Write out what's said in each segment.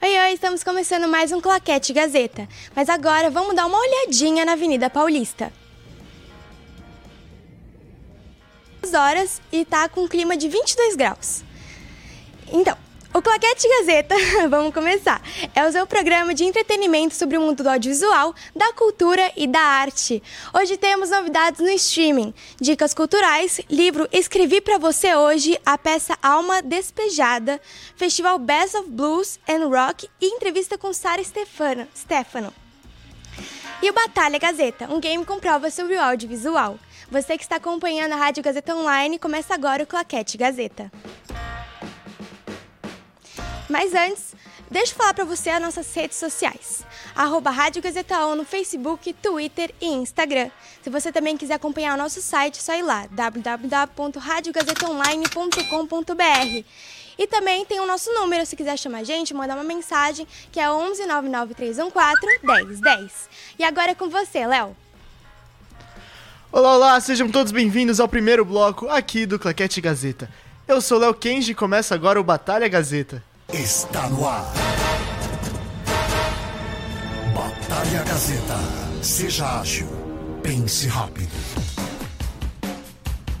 Oi, oi, estamos começando mais um Claquete Gazeta. Mas agora vamos dar uma olhadinha na Avenida Paulista. Duas horas e tá com um clima de 22 graus. Então, o Claquete Gazeta, vamos começar, é o seu programa de entretenimento sobre o mundo do audiovisual, da cultura e da arte. Hoje temos novidades no streaming, dicas culturais, livro Escrevi pra você hoje, a peça Alma Despejada, Festival Best of Blues and Rock e entrevista com Sara Stefano. Stefano. E o Batalha Gazeta, um game com provas sobre o audiovisual. Você que está acompanhando a Rádio Gazeta Online, começa agora o Claquete Gazeta. Mas antes, deixa eu falar para você as nossas redes sociais. Arroba Rádio Gazeta On no Facebook, Twitter e Instagram. Se você também quiser acompanhar o nosso site, é só ir lá, www.radiogazetaonline.com.br. E também tem o nosso número, se quiser chamar a gente, mandar uma mensagem, que é 11 99314 1010. E agora é com você, Léo. Olá, olá, sejam todos bem-vindos ao primeiro bloco aqui do Claquete Gazeta. Eu sou Léo Kenji e começa agora o Batalha Gazeta. Está no ar. Batalha Gazeta. Seja ágil. Pense rápido.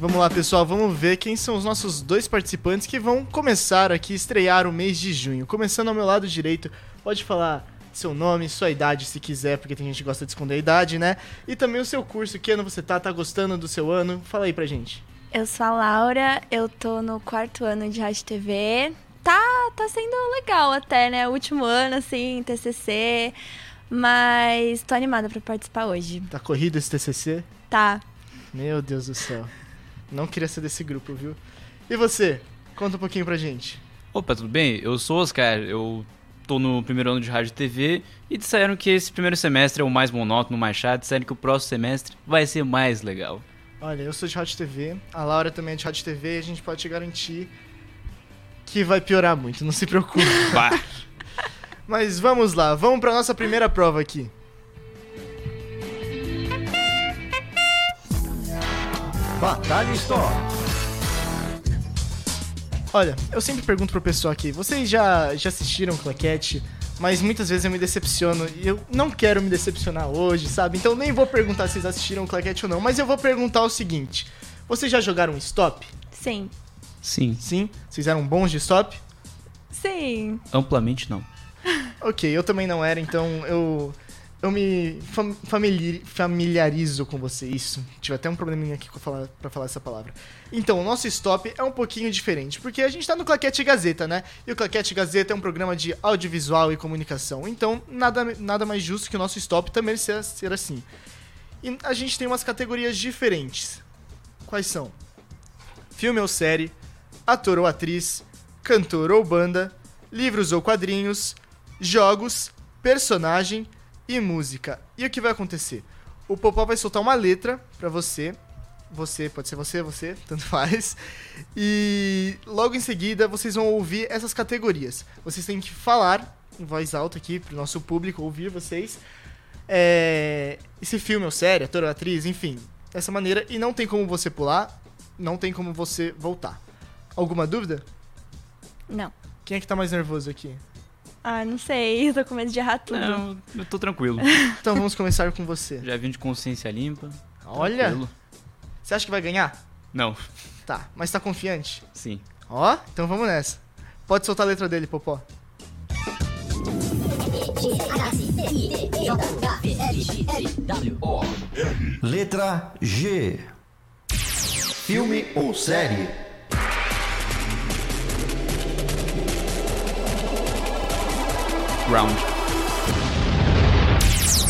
Vamos lá, pessoal, vamos ver quem são os nossos dois participantes que vão começar aqui, estrear o mês de junho. Começando ao meu lado direito, pode falar seu nome, sua idade, se quiser, porque tem gente que gosta de esconder a idade, né? E também o seu curso, que ano você tá, tá gostando do seu ano? Fala aí pra gente. Eu sou a Laura, eu tô no quarto ano de Rádio TV. Tá, tá sendo legal até, né? O último ano, assim, TCC. Mas tô animada pra participar hoje. Tá corrido esse TCC? Tá. Meu Deus do céu. Não queria ser desse grupo, viu? E você? Conta um pouquinho pra gente. Opa, tudo bem? Eu sou o Oscar, eu tô no primeiro ano de rádio e TV e disseram que esse primeiro semestre é o mais monótono, o mais chato, disseram que o próximo semestre vai ser mais legal. Olha, eu sou de Rádio TV, a Laura também é de Rádio TV e a gente pode te garantir que vai piorar muito, não se preocupe. Bah. Mas vamos lá, vamos pra nossa primeira prova aqui. Batalha Store. Olha, eu sempre pergunto pro pessoal aqui, vocês já, já assistiram Claquete? Mas muitas vezes eu me decepciono e eu não quero me decepcionar hoje, sabe? Então nem vou perguntar se vocês assistiram Claquete ou não, mas eu vou perguntar o seguinte: vocês já jogaram stop? Sim. Sim, Sim? Vocês eram bons de stop? Sim. amplamente não. Ok, eu também não era, então eu. Eu me fam- familiar- familiarizo com você. Isso. Tive até um probleminha aqui pra falar, pra falar essa palavra. Então, o nosso stop é um pouquinho diferente, porque a gente tá no Claquete Gazeta, né? E o Claquete Gazeta é um programa de audiovisual e comunicação. Então, nada, nada mais justo que o nosso stop também ser, ser assim. E a gente tem umas categorias diferentes. Quais são? Filme ou série, ator ou atriz, cantor ou banda, livros ou quadrinhos, jogos, personagem e música. E o que vai acontecer? O Popó vai soltar uma letra pra você. Você, pode ser você, você, tanto faz. E logo em seguida vocês vão ouvir essas categorias. Vocês têm que falar em voz alta aqui pro nosso público ouvir vocês. É, esse filme ou série, ator ou atriz, enfim, dessa maneira. E não tem como você pular, não tem como você voltar. Alguma dúvida? Não. Quem é que tá mais nervoso aqui? Ah, não sei. Eu tô com medo de errar tudo. Não, eu tô tranquilo. Então vamos começar com você. Já vim de consciência limpa. Olha, tranquilo. você acha que vai ganhar? Não, Tá, mas tá confiante? sim. Ó, então vamos nessa. Pode soltar a letra dele, Popó. Letra G. Filme ou série? Round.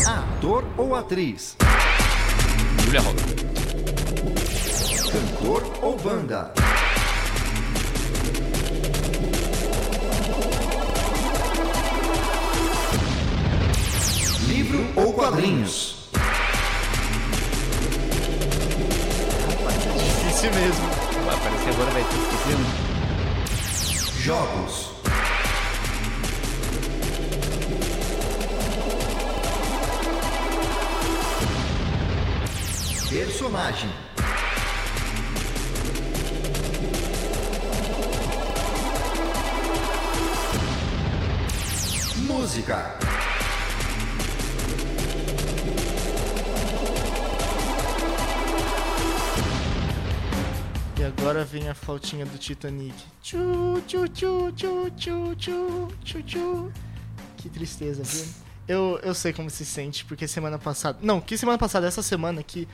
Ator ou atriz? Julia Roberts. Cantor ou banda? Livro ou quadrinhos? Difícil mesmo. Parece que agora vai ter esquecido. Jogos. Personagem. Música. E agora vem a flautinha do Titanic. Tchu, tchu, tchu, tchu, tchu, tchu, tchu, tchu. Que tristeza, viu? Eu, eu sei como se sente, porque semana passada. Não, que semana passada, essa semana que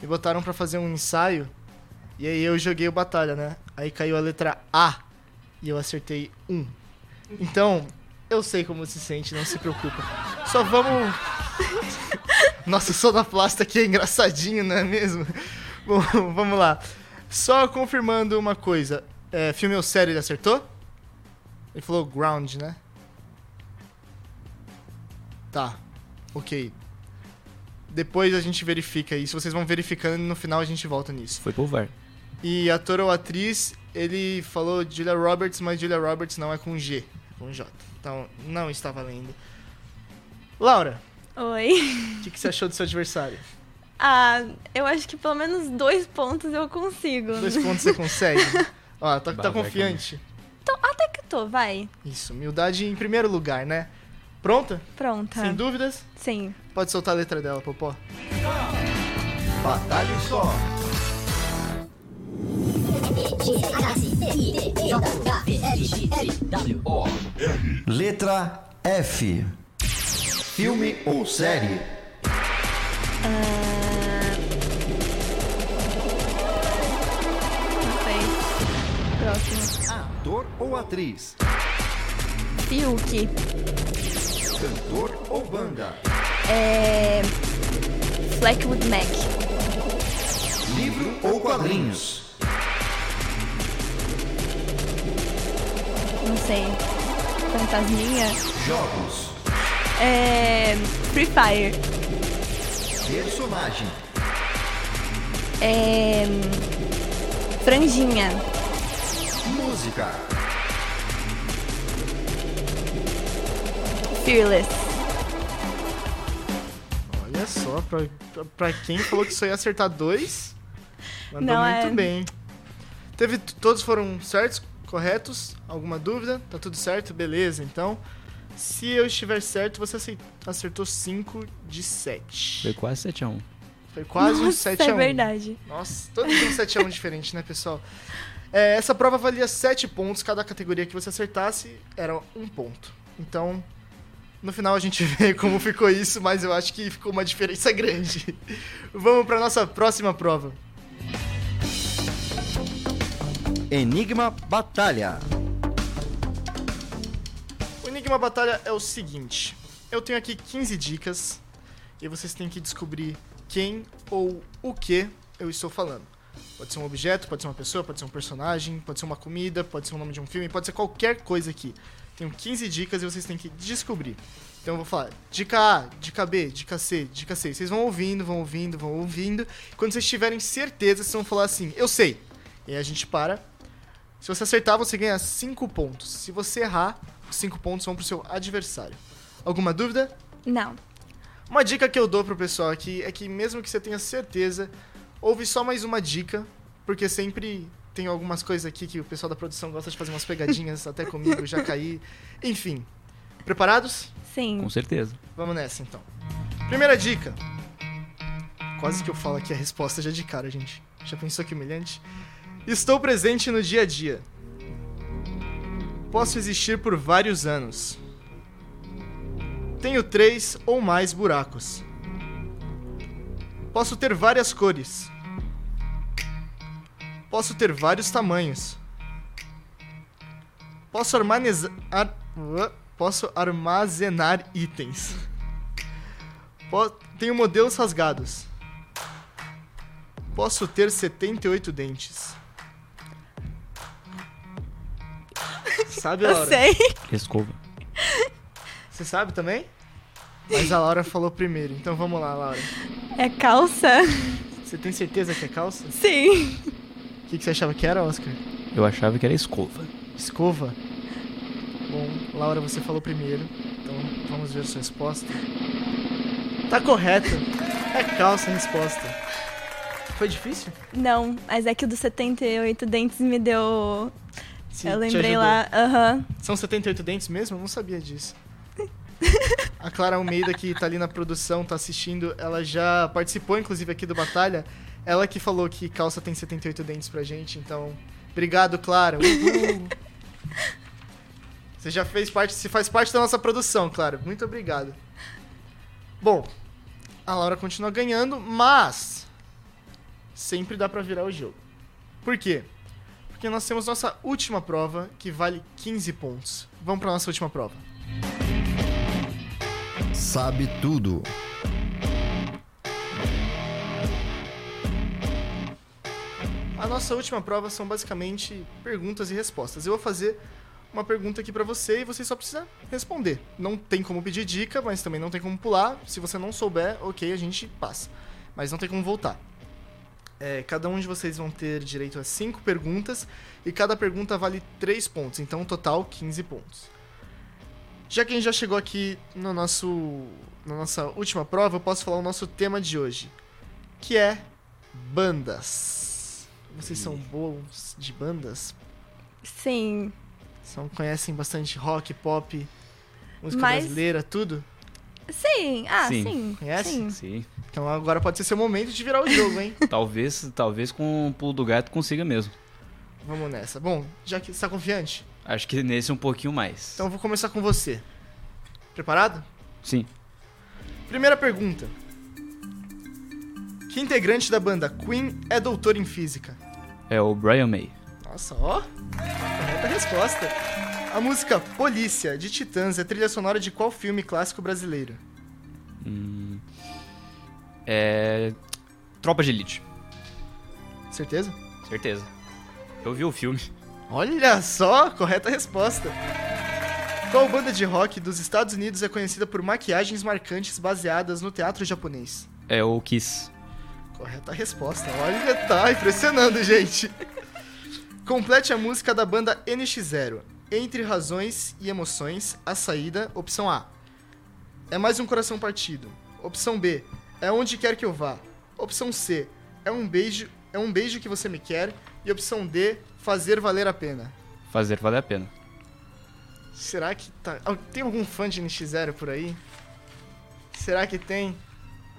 me botaram pra fazer um ensaio. E aí eu joguei o batalha, né? Aí caiu a letra A. E eu acertei um. Então, eu sei como se sente, não se preocupa. Só vamos. Nossa, o sonoplasta aqui é engraçadinho, não é mesmo? Bom, vamos lá. Só confirmando uma coisa. É, filme ou série ele acertou? Ele falou ground, né? Tá. Ok. Depois a gente verifica isso. Vocês vão verificando e no final a gente volta nisso. Foi pro VAR. E ator ou atriz, ele falou Julia Roberts, mas Julia Roberts não é com G, é com J. Então não está valendo. Laura, Oi. o que, que você achou do seu adversário? Ah, eu acho que pelo menos dois pontos eu consigo. Dois pontos você consegue? Ó, tá, tá confiante. Tô- até que tô, vai. Isso, humildade em primeiro lugar, né? Pronta? Pronta. Sem dúvidas? Sim. Pode soltar a letra dela, Popó. Batalha só. Letra F. Filme ou série? Não sei. Próximo. Ator ou atriz? Fiuk. Cantor ou banda? É. Fleetwood Mac. Livro ou quadrinhos? Não sei. Fantasminha. Jogos. É. Free Fire. Personagem. É. Franjinha. Música. Fearless. Olha só, pra, pra- pra quem falou que só ia acertar dois, mandou Não, muito é- bem. Teve, todos foram certos, corretos? Alguma dúvida? Tá tudo certo? Beleza, então. Se eu estiver certo, você acertou 5 de 7. Foi quase 7x1. Foi quase um Nossa, 7 a 1 é verdade. Nossa, todo tem um 7 a 1 diferente, né, pessoal? É, essa prova valia 7 pontos, cada categoria que você acertasse era um ponto. Então, no final a gente vê como ficou isso, mas eu acho que ficou uma diferença grande. Vamos para nossa próxima prova. Enigma Batalha. O Enigma Batalha é o seguinte: eu tenho aqui 15 dicas e vocês têm que descobrir quem ou o que eu estou falando. Pode ser um objeto, pode ser uma pessoa, pode ser um personagem, pode ser uma comida, pode ser o nome de um filme, pode ser qualquer coisa aqui. Tenho 15 dicas e vocês têm que descobrir. Então eu vou falar dica A, dica B, dica C, dica C. Vocês vão ouvindo, vão ouvindo, vão ouvindo. Quando vocês tiverem certeza, vocês vão falar assim: eu sei. E aí a gente para. Se você acertar, você ganha 5 pontos. Se você errar, os 5 pontos vão pro seu adversário. Alguma dúvida? Não. Uma dica que eu dou pro pessoal aqui é que mesmo que você tenha certeza, ouve só mais uma dica, porque sempre tem algumas coisas aqui que o pessoal da produção gosta de fazer umas pegadinhas, até comigo, já caí. Enfim. Preparados? Sim. Com certeza. Vamos nessa então. Primeira dica. Quase que eu falo aqui a resposta já de cara, gente. Já pensou que humilhante? Estou presente no dia a dia. Posso existir por vários anos. Tenho três ou mais buracos. Posso ter várias cores. Posso ter vários tamanhos. Posso armazenar. ar- Posso armazenar itens. Po- Tenho modelos rasgados. Posso ter 78 dentes. Sabe, Eu Laura? sei. Escova. Você sabe também? Mas a Laura falou primeiro, então vamos lá, Laura. É calça? Você tem certeza que é calça? Sim. O que, que você achava que era, Oscar? Eu achava que era escova. Escova? Bom, Laura, você falou primeiro, então vamos ver a sua resposta. Tá correto. É calça a resposta. Foi difícil? Não, mas é que o dos 78 dentes me deu. Sim, eu lembrei lá. Aham. São 78 dentes mesmo? Eu não sabia disso. A Clara Almeida, que tá ali na produção, tá assistindo, ela já participou, inclusive, aqui do Batalha. Ela que falou que calça tem 78 dentes pra gente, então. Obrigado, Clara. Uhul. Você já fez parte, se faz parte da nossa produção, Clara. Muito obrigado. Bom, a Laura continua ganhando, mas sempre dá pra virar o jogo. Por quê? Porque nós temos nossa última prova, que vale 15 pontos. Vamos pra nossa última prova. Sabe tudo. A nossa última prova são basicamente perguntas e respostas. Eu vou fazer uma pergunta aqui pra você e você só precisa responder. Não tem como pedir dica, mas também não tem como pular. Se você não souber, ok, a gente passa. Mas não tem como voltar. É, cada um de vocês vão ter direito a cinco perguntas e cada pergunta vale 3 pontos, então total 15 pontos. Já que a gente já chegou aqui no nosso, na nossa última prova, eu posso falar o nosso tema de hoje, que é bandas. Vocês são bons de bandas? Sim. São, conhecem bastante rock, pop, música Mas- brasileira, tudo? Sim. Ah, Sim. sim. Conhece? Sim. Sim. Então agora pode ser seu momento de virar o jogo, hein? talvez, talvez com o pulo do gato consiga mesmo. Vamos nessa. Bom, já que você está confiante, Acho que nesse um pouquinho mais. então eu vou começar com você. Preparado? Sim. Primeira pergunta. Que integrante da banda Queen é doutor em física? É o Brian May. Nossa, ó. Correta resposta. A música Polícia, de Titãs, é trilha sonora de qual filme clássico brasileiro? Hum, é. Tropa de Elite. Certeza? Certeza. Eu vi o filme. Olha só, correta resposta. Qual banda de rock dos Estados Unidos é conhecida por maquiagens marcantes baseadas no teatro japonês? É o Kiss. Correta resposta. Olha, tá impressionando, gente. Complete a música da banda NX0. Entre razões e emoções, a saída, opção A. É mais um coração partido. Opção B. É onde quer que eu vá. Opção C. É um beijo, é um beijo que você me quer. E opção D. Fazer valer a pena. Fazer valer a pena. Será que tá. Tem algum fã de NX0 por aí? Será que tem?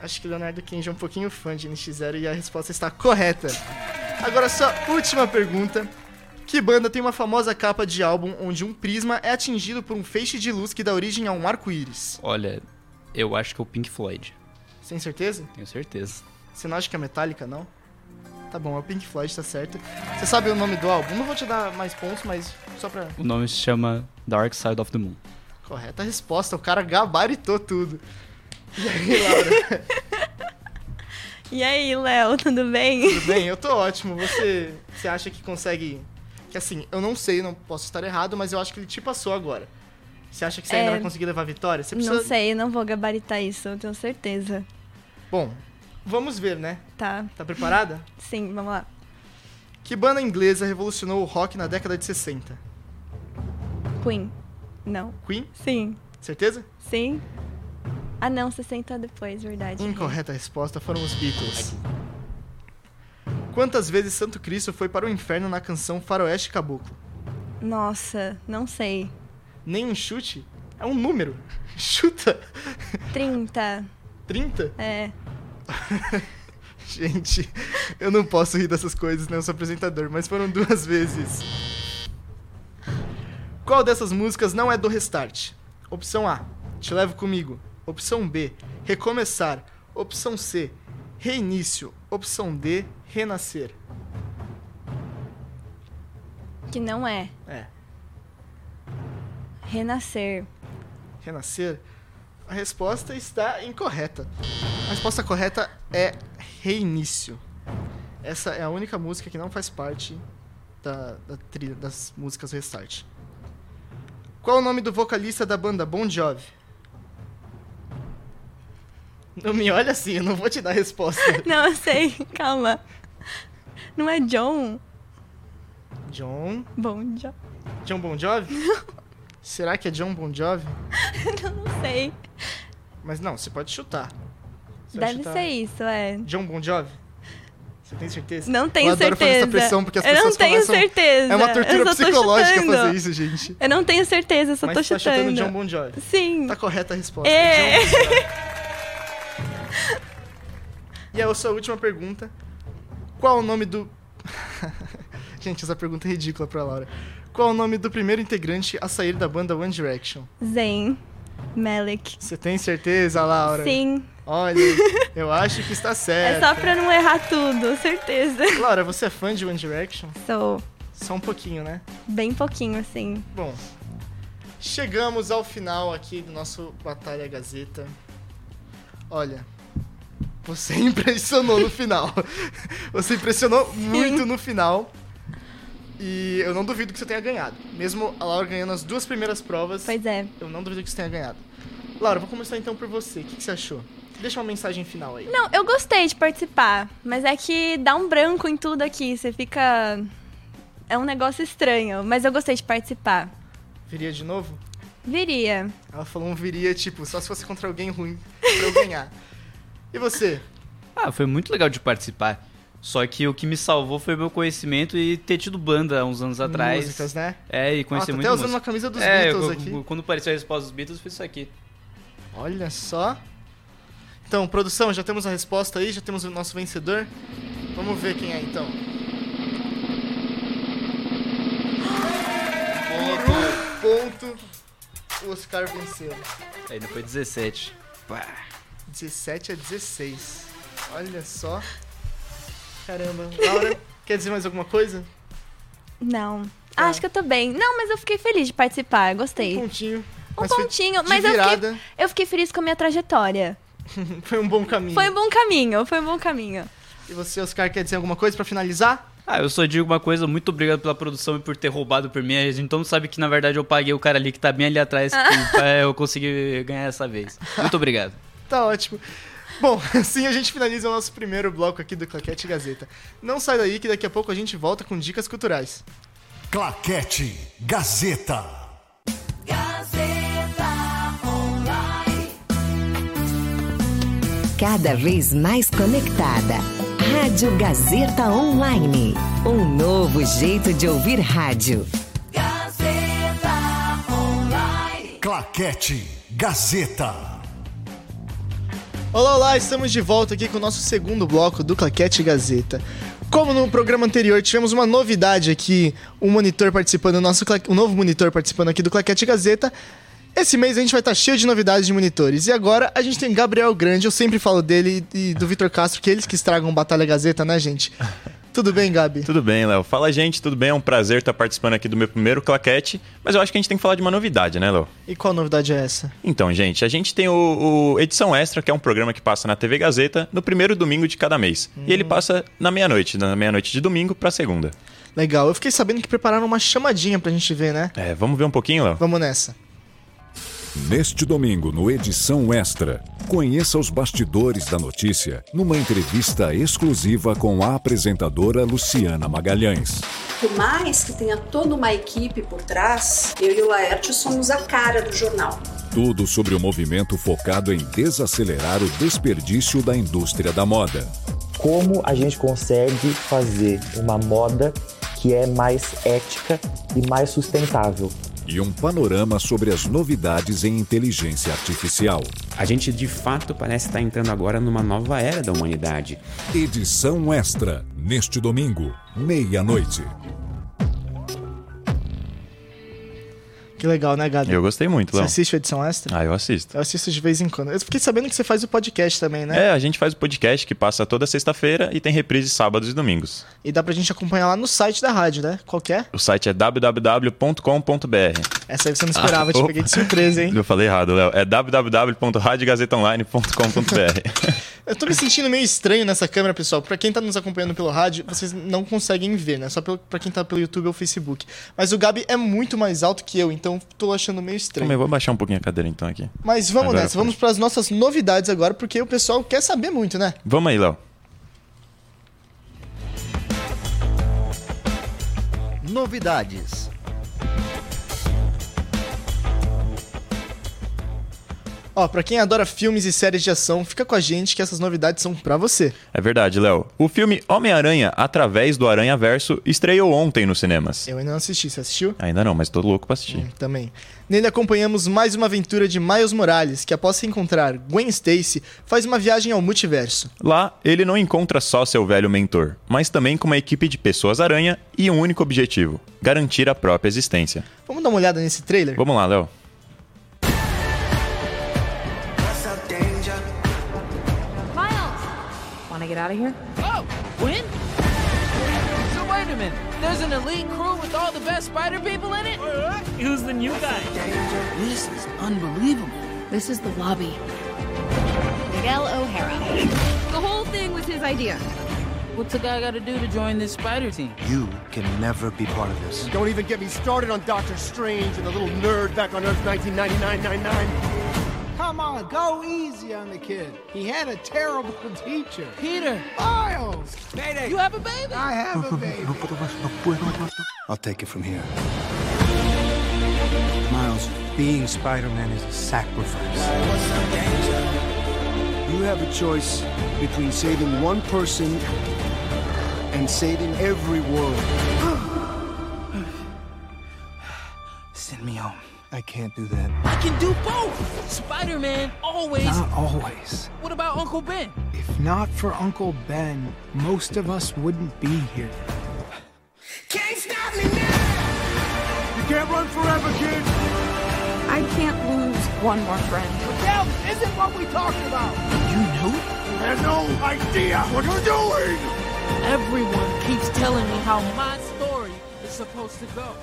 Acho que Leonardo Kenji é um pouquinho fã de NX0 e a resposta está correta. Agora, sua última pergunta. Que banda tem uma famosa capa de álbum onde um prisma é atingido por um feixe de luz que dá origem a um arco-íris? Olha, eu acho que é o Pink Floyd. Sem certeza? Tenho certeza. Você não acha que é Metallica, não? Tá bom, é o Pink Floyd, tá certo. Você sabe o nome do álbum? Não vou te dar mais pontos, mas só pra O nome se chama Dark Side of the Moon. Correta resposta, o cara gabaritou tudo. E aí, Laura? E aí, Léo, tudo bem? Tudo bem? Eu tô ótimo. Você, você acha que consegue. Que assim, eu não sei, não posso estar errado, mas eu acho que ele te passou agora. Você acha que você ainda É. vai conseguir levar a vitória? Você precisa. Não sei, não vou gabaritar isso, eu tenho certeza. Bom, vamos ver, né? Tá. Tá preparada? Sim, vamos lá. Que banda inglesa revolucionou o rock na década de 60? Queen. Não. Queen? Sim. Certeza? Sim. Ah, não, 60 depois, verdade. Incorreta resposta foram os Beatles. Quantas vezes Santo Cristo foi para o inferno na canção Faroeste Caboclo? Nossa, não sei. Nem um chute? É um número. Chuta! 30. 30? É. Gente, eu não posso rir dessas coisas, né? Eu sou apresentador, mas foram duas vezes. Qual dessas músicas não é do Restart? Opção A, Te Levo Comigo. Opção B, Recomeçar. Opção C, Reinício. Opção D, Renascer. Que não é. É, Renascer. Renascer? A resposta está incorreta. A resposta correta é Reinício. Essa é a única música que não faz parte da, da trilha das músicas Restart. Qual o nome do vocalista da banda Bon Jovi? Não me olha assim, eu não vou te dar resposta. Não, eu sei. Calma. Não é John? John. Bom, John. John Bon Jovi? Será que é John Bon Jovi? Eu não sei. Mas não, você pode chutar. Você Deve chutar ser isso, é. John Bon Jovi? Você tem certeza? Não tenho eu adoro certeza. fazer essa pressão porque as eu pessoas não tenho começam... certeza. É uma Eu tortura psicológica chutando. fazer isso, gente. Eu não tenho certeza, só Mas tô você tá chutando. chutando John Bon Jovi. Sim. Tá correta a resposta. É. John Bon Jovi. E a sua última pergunta. Qual o nome do... gente, essa pergunta é ridícula pra Laura. Qual o nome do primeiro integrante a sair da banda One Direction? Zen. Malik. Você tem certeza, Laura? Sim. Olha, eu acho que está É certo. só pra não errar tudo, certeza. Laura, você é fã de One Direction? Sou Só um pouquinho, né? bem pouquinho, assim. Bom, chegamos ao final aqui do nosso Batalha Gazeta. Olha, você impressionou no final. Você impressionou muito no final. E eu não duvido que você tenha ganhado. Mesmo a Laura ganhando as duas primeiras provas, Pois é. eu não duvido que você tenha ganhado. Laura, vou começar então por você. O que que você achou? Deixa uma mensagem final aí. Não, eu gostei de participar, mas é que dá um branco em tudo aqui. Você fica. É um negócio estranho, mas eu gostei de participar. Viria de novo? Viria. Ela falou um viria, tipo, só se fosse contra alguém ruim pra eu ganhar. E você? Ah, foi muito legal de participar. Só que o que me salvou foi o meu conhecimento e ter tido banda há uns anos atrás. Músicas, né? É, e conhecer tá muito até usando música. uma camisa dos é, Beatles eu- aqui. quando apareceu a resposta dos Beatles, foi isso aqui. Olha só. Então, produção, já temos a resposta aí, já temos o nosso vencedor. Vamos ver quem é então. Um ponto, o Oscar venceu. Ainda foi 17. Pá. 17 a 16. Olha só. Caramba. Laura, quer dizer mais alguma coisa? Não. Tá. Acho que eu tô bem. Não, mas eu fiquei feliz de participar, gostei. Um pontinho. Um mas pontinho, mas eu fiquei, eu fiquei feliz com a minha trajetória. Foi um bom caminho. Foi um bom caminho, foi um bom caminho. E você, Oscar, quer dizer alguma coisa pra finalizar? Ah, eu só digo uma coisa, muito obrigado pela produção e por ter roubado por mim. A gente não sabe que na verdade eu paguei o cara ali que tá bem ali atrás pra eu conseguir ganhar essa vez. Muito obrigado. Tá ótimo. Bom, assim a gente finaliza o nosso primeiro bloco aqui do Claquete Gazeta. Não sai daí que daqui a pouco a gente volta com dicas culturais. Claquete Gazeta. Cada vez mais conectada. Rádio Gazeta Online. Um novo jeito de ouvir rádio. Claquete Gazeta. Olá, olá, estamos de volta aqui com o nosso segundo bloco do Claquete Gazeta. Como no programa anterior tivemos uma novidade aqui, um monitor participando do nosso um novo monitor participando aqui do Claquete Gazeta. Esse mês a gente vai estar cheio de novidades de monitores. E agora a gente tem Gabriel Grande, eu sempre falo dele e do Vitor Castro, que eles que estragam Batalha Gazeta, né, gente? Tudo bem, Gabi? Tudo bem, Léo. Fala, gente, tudo bem? É um prazer estar participando aqui do meu primeiro claquete, mas eu acho que a gente tem que falar de uma novidade, né, Léo? E qual novidade é essa? Então, gente, a gente tem o, o Edição Extra, que é um programa que passa na TV Gazeta no primeiro domingo de cada mês. E ele passa na meia-noite, na meia-noite de domingo pra segunda. Legal, eu fiquei sabendo que prepararam uma chamadinha pra gente ver, né? É, vamos ver um pouquinho, Léo? Vamos nessa. Neste domingo, no Edição Extra, conheça os bastidores da notícia numa entrevista exclusiva com a apresentadora Luciana Magalhães. Por mais que tenha toda uma equipe por trás, eu e o Laerte somos a cara do jornal. Tudo sobre o movimento focado em desacelerar o desperdício da indústria da moda. Como a gente consegue fazer uma moda que é mais ética e mais sustentável. E um panorama sobre as novidades em inteligência artificial. A gente de fato parece estar entrando agora numa nova era da humanidade. Edição Extra, neste domingo, meia-noite. Que legal, né, Gabi? Eu gostei muito, Você Léo. assiste a edição extra? Ah, eu assisto. Eu assisto de vez em quando. Eu fiquei sabendo que você faz o podcast também, né? É, a gente faz o podcast que passa toda sexta-feira e tem reprise sábados e domingos. E dá pra gente acompanhar lá no site da rádio, né? Qual que é? O site é www.com.br. Essa aí você não esperava, te opa. peguei de surpresa, hein? Eu falei errado, Léo. É www.radiogazetaonline.com.br. Eu tô me sentindo meio estranho nessa câmera, pessoal. Pra quem tá nos acompanhando pelo rádio, vocês não conseguem ver, né? Só pelo, pra quem tá pelo YouTube ou Facebook. Mas o Gabi é muito mais alto que eu, então tô achando meio estranho. Eu vou baixar um pouquinho a cadeira então aqui. Mas vamos Agora nessa, vamos pras nossas novidades agora, porque o pessoal quer saber muito, né? Vamos aí, Léo. Novidades. Ó, pra quem adora filmes e séries de ação, fica com a gente que essas novidades são pra você. É verdade, Léo. O filme Homem-Aranha Através do Aranha Verso estreou ontem nos cinemas. Eu ainda não assisti, você assistiu? Ainda não, mas tô louco pra assistir. Também. Nele acompanhamos mais uma aventura de Miles Morales, que após encontrar Gwen Stacy, faz uma viagem ao multiverso. Lá, ele não encontra só seu velho mentor, mas também com uma equipe de pessoas-aranha e um único objetivo: garantir a própria existência. Vamos dar uma olhada nesse trailer? Vamos lá, Léo. Get out of here? Oh, Gwen? So wait a minute. There's an elite crew with all the best spider people in it? Who's the new guy? This is unbelievable. This is the lobby. Miguel O'Hara. The whole thing was his idea. What's a guy got to do to join this spider team? You can never be part of this. Don't even get me started on Doctor Strange and the little nerd back on Earth 1999-99. Come on, go easy on the kid. He had a terrible teacher. Peter. Miles! Mayday. You have a baby? I have a baby. I'll take it from here. Miles, being Spider-Man is a sacrifice. You have a choice between saving one person and saving every world. Send me home. I can't do that. I can do both. Spider-Man always. Not always. What about Uncle Ben? If not for Uncle Ben, most of us wouldn't be here. Can't stop me now! You can't run forever, kid! I can't lose one more friend. That isn't what we talked about. You know? You have no idea what you're doing! Everyone keeps telling me how my story is supposed to go.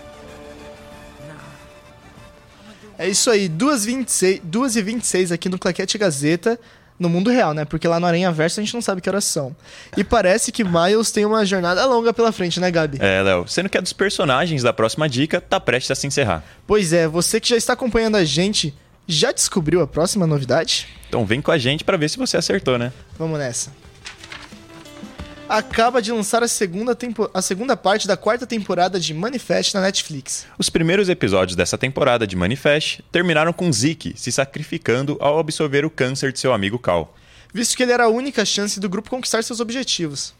É isso aí, 2h26 2 e 26 aqui no Claquete Gazeta, no mundo real, né? Porque lá no Aranha Verso a gente não sabe que horas são. E parece que Miles tem uma jornada longa pela frente, né, Gabi? É, Léo, sendo que a dos personagens da próxima dica tá prestes a se encerrar. Pois é, você que já está acompanhando a gente, já descobriu a próxima novidade? Então vem com a gente pra ver se você acertou, né? Vamos nessa. Acaba de lançar a segunda, tempo... a segunda parte da quarta temporada de Manifest na Netflix. Os primeiros episódios dessa temporada de Manifest terminaram com Zeke se sacrificando ao absorver o câncer de seu amigo Cal. Visto que ele era a única chance do grupo conquistar seus objetivos.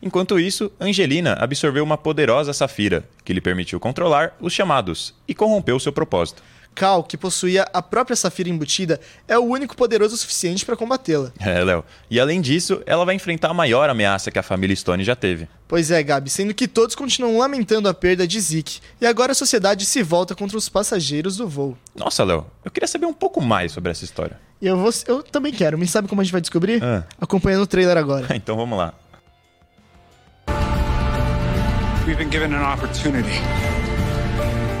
Enquanto isso, Angelina absorveu uma poderosa safira, que lhe permitiu controlar os chamados e corrompeu seu propósito. Cal, que possuía a própria safira embutida, é o único poderoso o suficiente para combatê-la. É, Léo. E além disso, ela vai enfrentar a maior ameaça que a família Stone já teve. Pois é, Gabi, sendo que todos continuam lamentando a perda de Zeke, e agora a sociedade se volta contra os passageiros do voo. Nossa, Léo, eu queria saber um pouco mais sobre essa história. E eu, vou, eu também quero, mas sabe como a gente vai descobrir? Ah. Acompanhando o trailer agora. então vamos lá. We've been given an opportunity.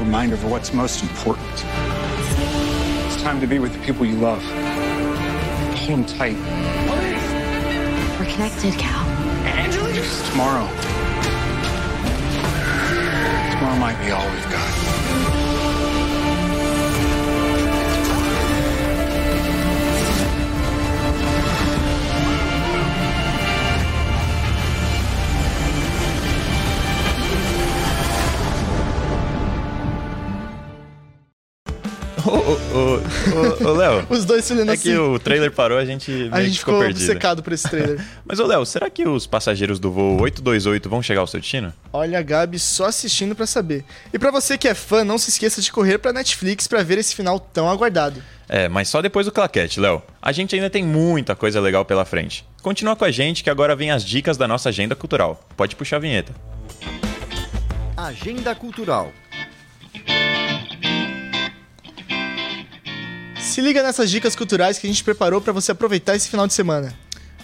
Reminder of what's most important. It's time to be with the people you love. Hold them tight. We're connected, Cal. Tomorrow. Tomorrow might be all we've got. Ô, ô, ô, ô, ô, Léo. Os dois se olhando É assim. que o trailer parou, a gente meio A que gente ficou ficou perdido. obcecado por esse trailer. Mas, ô, Léo, será que os passageiros do voo 828 vão chegar ao seu destino? Olha a Gabi só assistindo pra saber. E pra você que é fã, não se esqueça de correr pra Netflix pra ver esse final tão aguardado. É, mas só depois do claquete, Léo. A gente ainda tem muita coisa legal pela frente. Continua com a gente que agora vem as dicas da nossa agenda cultural. Pode puxar a vinheta. Agenda Cultural. Se liga nessas dicas culturais que a gente preparou pra você aproveitar esse final de semana.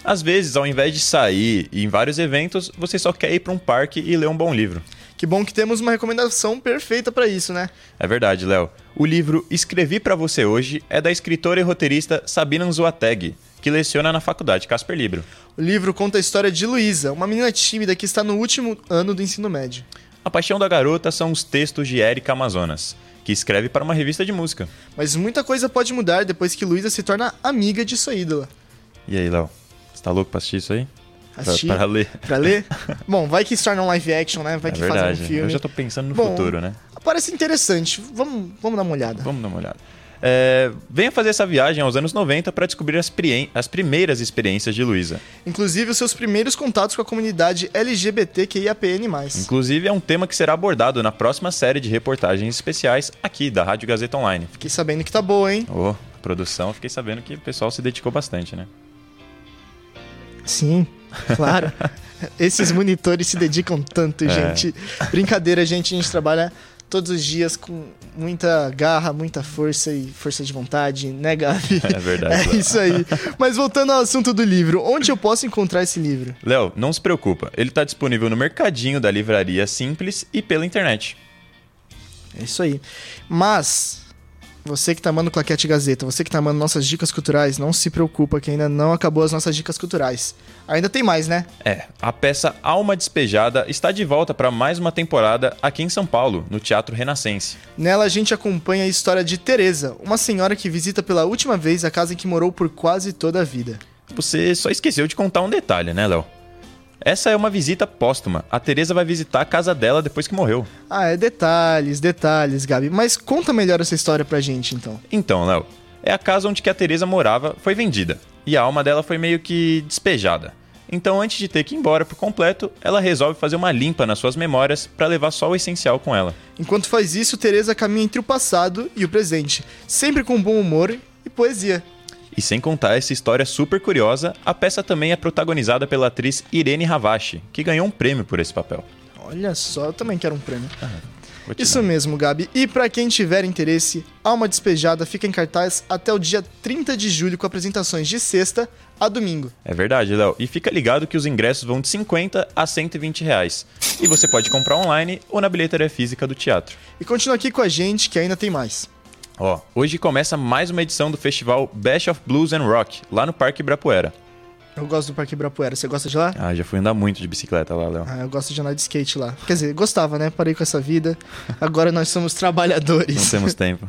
Às vezes, ao invés de sair em vários eventos, você só quer ir para um parque e ler um bom livro. Que bom que temos uma recomendação perfeita pra isso, né? É verdade, Léo. O livro Escrevi Pra Você Hoje é da escritora e roteirista Sabina Nzuateg que leciona na faculdade Casper Libro. O livro conta a história de Luísa, uma menina tímida que está no último ano do ensino médio. A paixão da garota são os textos de Érica Amazonas, que escreve para uma revista de música. Mas muita coisa pode mudar depois que Luísa se torna amiga de sua ídola. E aí, Léo? Você tá louco pra assistir isso aí? Assistir? Pra, pra ler. Pra ler? Bom, vai que se torna um live action, né? Vai É que verdade. fazem um filme. Eu já tô pensando no Bom, futuro, né? Parece interessante. Vamos, vamos dar uma olhada. Vamos dar uma olhada. É, venha fazer essa viagem aos anos 90 para descobrir as, as primeiras experiências de Luísa. Inclusive os seus primeiros contatos com a comunidade LGBTQIAPN+. Inclusive, é um tema que será abordado na próxima série de reportagens especiais aqui da Rádio Gazeta Online. Fiquei sabendo que tá boa, hein? Ô, produção, fiquei sabendo que o pessoal se dedicou bastante, né? Sim, claro. Esses monitores se dedicam tanto, É. gente. Brincadeira, gente. A gente trabalha todos os dias com muita garra, muita força e força de vontade, né, Gabi? É verdade. É isso aí. Mas voltando ao assunto do livro, onde eu posso encontrar esse livro? Léo, não se preocupa, ele está disponível no mercadinho da livraria Simples e pela internet. É isso aí. Mas, você que tá amando Claquete Gazeta, você que tá amando nossas dicas culturais, não se preocupa que ainda não acabou as nossas dicas culturais. Ainda tem mais, né? É, a peça Alma Despejada está de volta para mais uma temporada aqui em São Paulo, no Teatro Renascense. Nela a gente acompanha a história de Teresa, uma senhora que visita pela última vez a casa em que morou por quase toda a vida. Você só esqueceu de contar um detalhe, né, Léo? Essa é uma visita póstuma. A Teresa vai visitar a casa dela depois que morreu. Ah, é detalhes, detalhes, Gabi. Mas conta melhor essa história pra gente, então. Então, Léo, é a casa onde que a Teresa morava foi vendida e a alma dela foi meio que despejada. Então, antes de ter que ir embora por completo, ela resolve fazer uma limpa nas suas memórias para levar só o essencial com ela. Enquanto faz isso, Teresa caminha entre o passado e o presente, sempre com bom humor e poesia. E sem contar essa história super curiosa, a peça também é protagonizada pela atriz Irene Havashi, que ganhou um prêmio por esse papel. Olha só, eu também quero um prêmio. Te Isso mesmo, Gabi. E pra quem tiver interesse, Alma Despejada fica em cartaz até o dia 30 de julho com apresentações de sexta a domingo. É verdade, Léo. E fica ligado que os ingressos vão de 50 a 120 reais. E você pode comprar online ou na bilheteria física do teatro. E continua aqui com a gente que ainda tem mais. Ó, hoje começa mais uma edição do festival Bash of Blues and Rock, lá no Parque Ibirapuera. Eu gosto do Parque Ibirapuera. Você gosta de lá? Ah, já fui andar muito de bicicleta lá, Léo. Ah, eu gosto de andar de skate lá. Quer dizer, gostava, né? Parei com essa vida. Agora nós somos trabalhadores. Não temos tempo.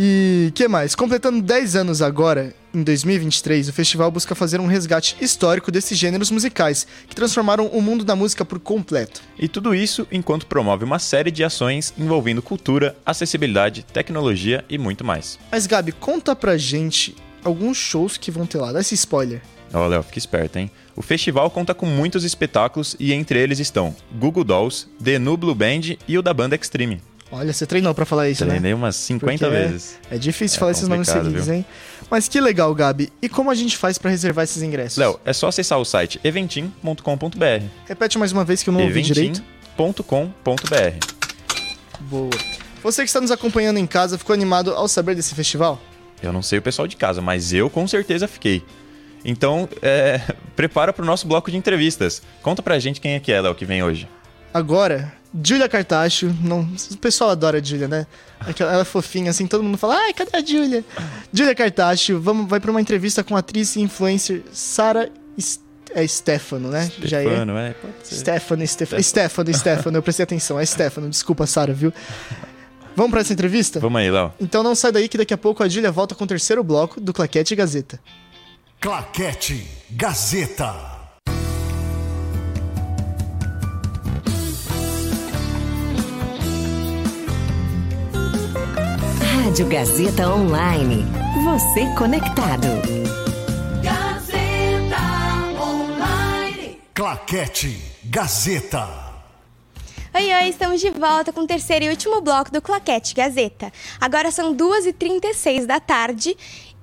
E que mais? Completando 10 anos agora, em 2023, o festival busca fazer um resgate histórico desses gêneros musicais que transformaram o mundo da música por completo. E tudo isso enquanto promove uma série de ações envolvendo cultura, acessibilidade, tecnologia e muito mais. Mas Gabi, conta pra gente alguns shows que vão ter lá. Dá esse spoiler. Ó, Léo, fica esperto, hein? O festival conta com muitos espetáculos e entre eles estão Google Dolls, The Blue Band e o da banda Extreme. Olha, você treinou pra falar isso, Treinei né? umas 50 Porque é- vezes. É, difícil É falar esses nomes seguidos, viu? hein? Mas que legal, Gabi. E como a gente faz pra reservar esses ingressos? Léo, é só acessar o site eventim.com.br. Repete mais uma vez que eu não ouvi direito. eventim.com.br. Boa. Você que está nos acompanhando em casa, ficou animado ao saber desse festival? Eu não sei o pessoal de casa, mas eu com certeza fiquei. Então, é, prepara para o nosso bloco de entrevistas. Conta pra gente quem é que é, Léo, que vem hoje. Agora, Julia Cartacho, não, o pessoal adora a Julia, né? Aquela- Ela é fofinha, assim, todo mundo fala, ai, cadê a Julia? Julia Cartacho, vamos, vai pra uma entrevista com a atriz e influencer Sara é Stefano, né? Já Stefano, é, pode ser. Stefano, Stefano, Stefano, Stefano, eu prestei atenção, é Stefano, desculpa, Sara, viu? Vamos pra essa entrevista? Vamos aí, Léo. Então não sai daí que daqui a pouco a Julia volta com o terceiro bloco do Claquete Gazeta. Claquete Gazeta. Rádio Gazeta Online. Você conectado. Gazeta Online. Claquete Gazeta. Oi, oi, estamos de volta com o terceiro e último bloco do Claquete Gazeta. Agora são 2h36 da tarde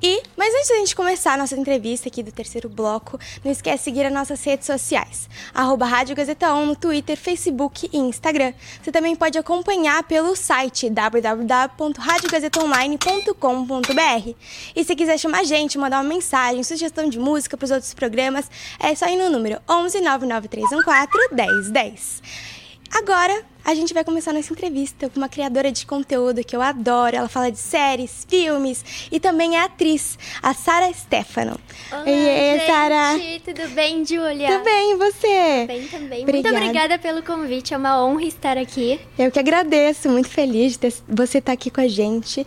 e... Mas antes da gente começar a nossa entrevista aqui do terceiro bloco, não esquece de seguir as nossas redes sociais. Arroba Rádio Gazeta On no Twitter, Facebook e Instagram. Você também pode acompanhar pelo site www.radiogazetaonline.com.br E se quiser chamar a gente, mandar uma mensagem, sugestão de música para os outros programas, é só ir no número 11 99314 1010. Agora a gente vai começar nossa entrevista com uma criadora de conteúdo que eu adoro. Ela fala de séries, filmes e também é atriz, a Sara Stefano. Olá, Oi, gente, Sara. Tudo bem, Julia? Tudo bem, e você? Bem também. Obrigada. Muito obrigada pelo convite, é uma honra estar aqui. Eu que agradeço, muito feliz de ter você estar aqui com a gente.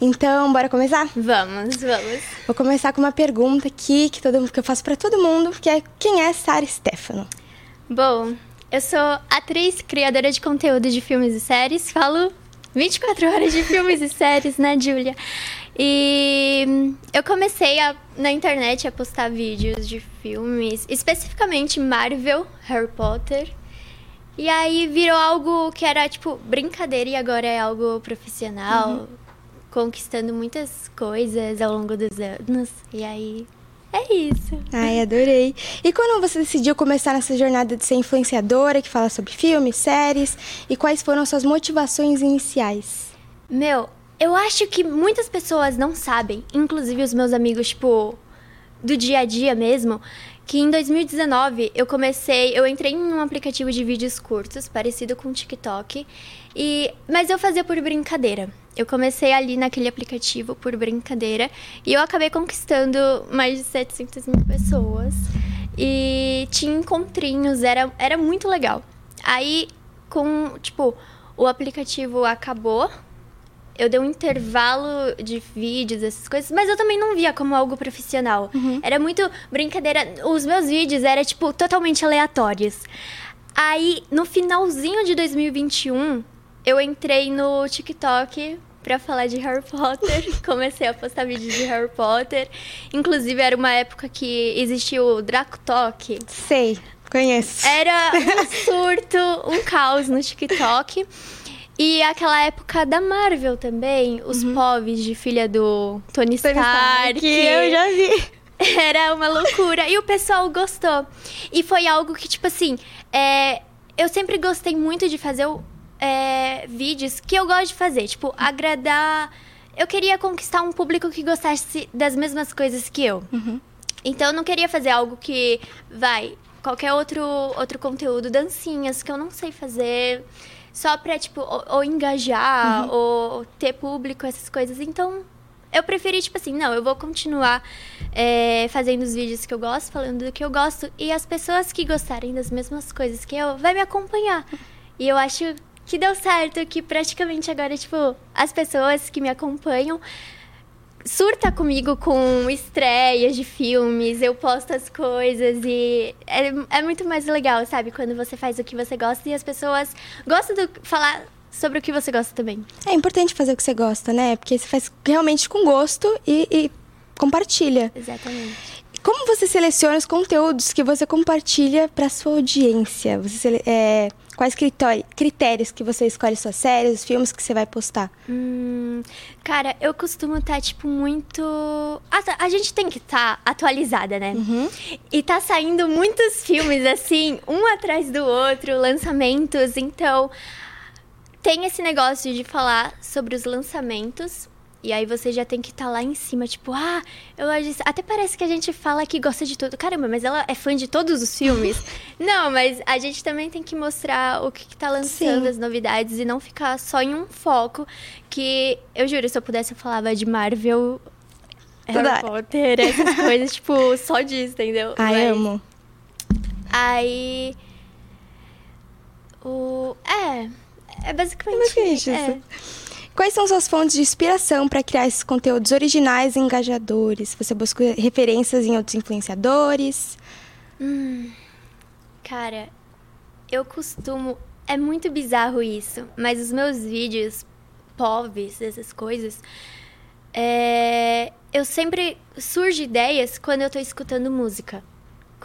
Então, bora começar? Vamos, vamos. Vou começar com uma pergunta aqui que, todo, que eu faço pra todo mundo, que é quem é Sara Stefano? Bom, eu sou atriz, criadora de conteúdo de filmes e séries. Falo 24 horas de filmes e séries, né, Julia? E eu comecei a, na internet a postar vídeos de filmes, especificamente Marvel, Harry Potter. E aí virou algo que era tipo brincadeira e agora é algo profissional, Uhum. conquistando muitas coisas ao longo dos anos. E aí é isso. Ai, adorei. E quando você decidiu começar nessa jornada de ser influenciadora, que fala sobre filmes, séries, e quais foram suas motivações iniciais? Meu, eu acho que muitas pessoas não sabem, inclusive os meus amigos, tipo, do dia a dia mesmo, que em 2019 eu comecei, eu entrei em um aplicativo de vídeos curtos, parecido com o TikTok, e mas eu fazia por brincadeira. Eu comecei ali naquele aplicativo por brincadeira e eu acabei conquistando mais de 700 mil pessoas. E tinha encontrinhos, era, era muito legal. Aí, com, tipo, o aplicativo acabou, eu dei um intervalo de vídeos, essas coisas, mas eu também não via como algo profissional. Era muito brincadeira. Os meus vídeos eram, tipo, totalmente aleatórios. Aí, no finalzinho de 2021, eu entrei no TikTok pra falar de Harry Potter. Comecei a postar vídeos de Harry Potter. Inclusive, era uma época que existia o Draco Talk. Sei, conheço. Era um surto, um caos no TikTok. E aquela época da Marvel também, os povs de filha do Tony Stark. Stark, eu já vi. Era uma loucura. E o pessoal gostou. E foi algo que, tipo assim, é, eu sempre gostei muito de fazer o- é, vídeos que eu gosto de fazer. Tipo, agradar. Eu queria conquistar um público que gostasse das mesmas coisas que eu. Então eu não queria fazer algo que vai qualquer outro outro conteúdo, dancinhas que eu não sei fazer, só pra tipo ou, ou engajar Uhum. ou ter público essas coisas. Então eu preferi tipo assim, não, eu vou continuar é, fazendo os vídeos que eu gosto, falando do que eu gosto e as pessoas que gostarem das mesmas coisas que eu vai me acompanhar. E eu acho que deu certo, que praticamente agora tipo as pessoas que me acompanham surta comigo com estreias de filmes, eu posto as coisas e é, é muito mais legal, sabe? Quando você faz o que você gosta e as pessoas gostam de falar sobre o que você gosta também. É importante fazer o que você gosta, né? Porque você faz realmente com gosto e, e compartilha. Exatamente. Como você seleciona os conteúdos que você compartilha para sua audiência? Você é, quais critérios que você escolhe suas séries, os filmes que você vai postar? Hum, cara, eu costumo estar, tipo, muito. A, a gente tem que estar atualizada, né? E tá saindo muitos filmes, assim, um atrás do outro, lançamentos. Então, tem esse negócio de falar sobre os lançamentos. E aí você já tem que estar lá em cima, tipo, ah, eu. Até parece que a gente fala que gosta de tudo. Caramba, mas ela é fã de todos os filmes. não, mas a gente também tem que mostrar o que, que tá lançando, Sim. as novidades, e não ficar só em um foco. Que eu juro, se eu pudesse, eu falava de Marvel, Toda Harry. Potter, essas coisas, tipo, só disso, entendeu? Ai, Mas amo. Aí. O. É. É basicamente, basicamente é. isso. Quais são suas fontes de inspiração para criar esses conteúdos originais e engajadores? Você busca referências em outros influenciadores? Hum, cara, eu costumo. É muito bizarro isso, mas os meus vídeos, povs, essas coisas, é, eu sempre surge ideias quando eu tô escutando música.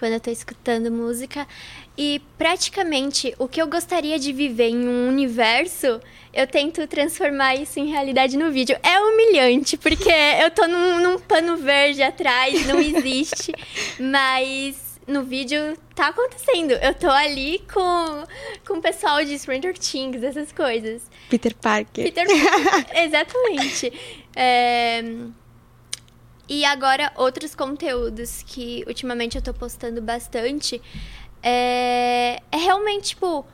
Quando eu tô escutando música. E praticamente o que eu gostaria de viver em um universo, eu tento transformar isso em realidade no vídeo. É humilhante, porque eu tô num, num pano verde atrás, não existe. mas no vídeo tá acontecendo. Eu tô ali com, com o pessoal de Stranger Things, essas coisas. Peter Parker. Peter Pan, exatamente. É, E agora, outros conteúdos que ultimamente eu tô postando bastante é, é realmente, tipo,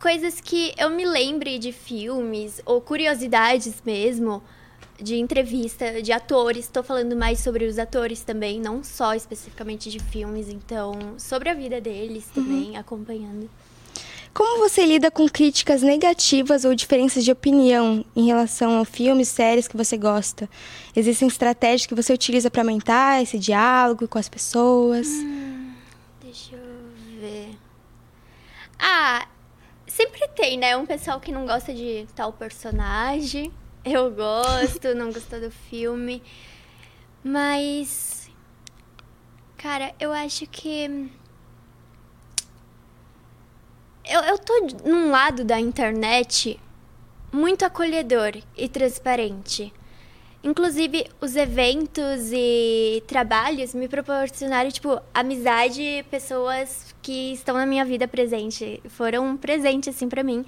coisas que eu me lembre de filmes ou curiosidades mesmo de entrevista de atores. Estou falando mais sobre os atores também, não só especificamente de filmes, então sobre a vida deles também, acompanhando. Como você lida com críticas negativas ou diferenças de opinião em relação a filmes, séries que você gosta? Existem estratégias que você utiliza para aumentar esse diálogo com as pessoas? Deixa eu ver. Ah, sempre tem, né? Um pessoal que não gosta de tal personagem. Eu gosto, não gostou do filme. Mas. Cara, eu acho que. Eu, eu tô num lado da internet muito acolhedor e transparente. Inclusive, os eventos e trabalhos me proporcionaram, tipo, amizade, pessoas que estão na minha vida presente. Foram um presente, assim, pra mim.